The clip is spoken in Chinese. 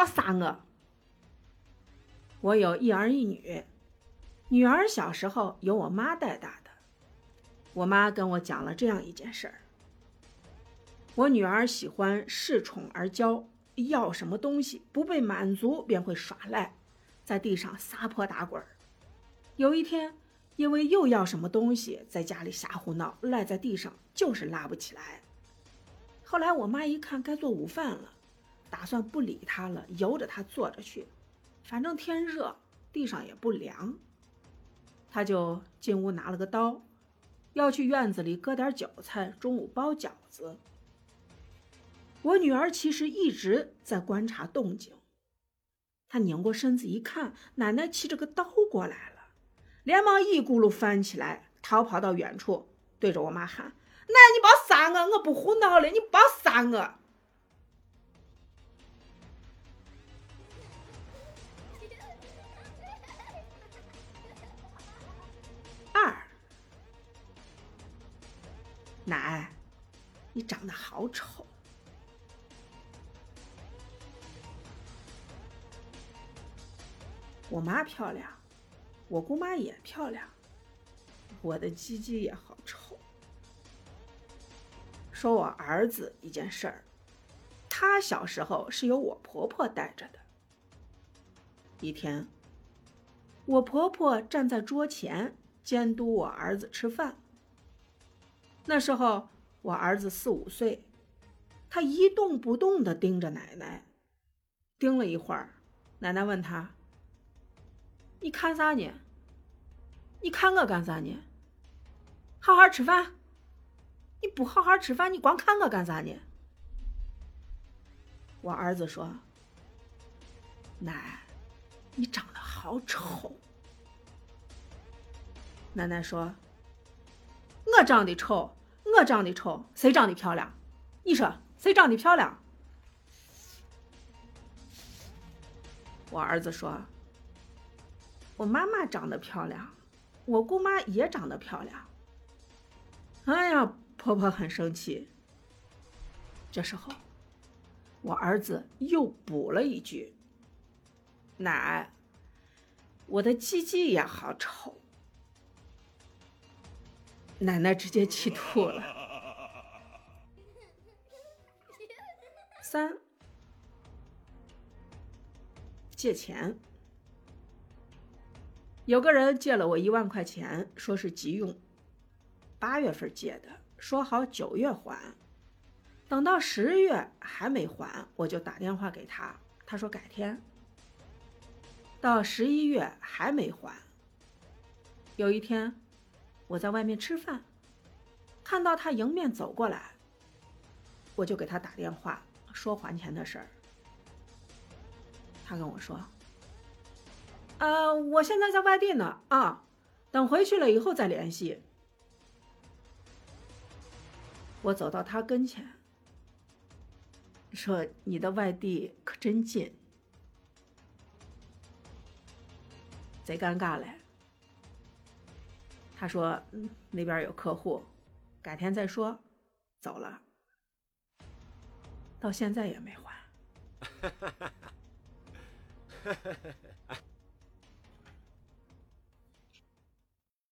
宝三个。我有一儿一女，女儿小时候由我妈带大的。我妈跟我讲了这样一件事儿：我女儿喜欢恃宠而骄，要什么东西不被满足便会耍赖，在地上撒泼打滚儿。有一天，因为又要什么东西，在家里瞎胡闹，赖在地上就是拉不起来。后来我妈一看该做午饭了，打算不理她了，由着她坐着去，反正天热，地上也不凉。她就进屋拿了个刀，要去院子里割点韭菜，中午包饺子。我女儿其实一直在观察动静，她拧过身子一看，奶奶骑着个刀过来了。连忙一咕噜翻起来，逃跑到远处，对着我妈喊：“奶，你别杀我，我不胡闹了，你别杀我！”奶，你长得好丑。我妈漂亮。我姑妈也漂亮，我的鸡鸡也好丑。说我儿子一件事儿，他小时候是由我婆婆带着的。一天，我婆婆站在桌前监督我儿子吃饭。那时候我儿子四五岁，他一动不动的盯着奶奶，盯了一会儿，奶奶问他。你看啥呢？你看我干啥呢？好好吃饭。你不好好吃饭，你光看我干啥呢？我儿子说：“奶，你长得好丑。”奶奶说：“我长得丑，我长得丑，谁长得漂亮？你说谁长得漂亮？”我儿子说。我妈妈长得漂亮，我姑妈也长得漂亮。哎呀，婆婆很生气。这时候，我儿子又补了一句：“奶，我的鸡鸡也好丑。”奶奶直接气吐了。三，借钱。有个人借了我一万块钱，说是急用，八月份借的，说好九月还，等到十月还没还，我就打电话给他，他说改天。到十一月还没还。有一天，我在外面吃饭，看到他迎面走过来，我就给他打电话说还钱的事儿，他跟我说。呃，我现在在外地呢，啊，等回去了以后再联系。我走到他跟前，说：“你的外地可真近。”贼尴尬嘞。他说：“那边有客户，改天再说。”走了，到现在也没还。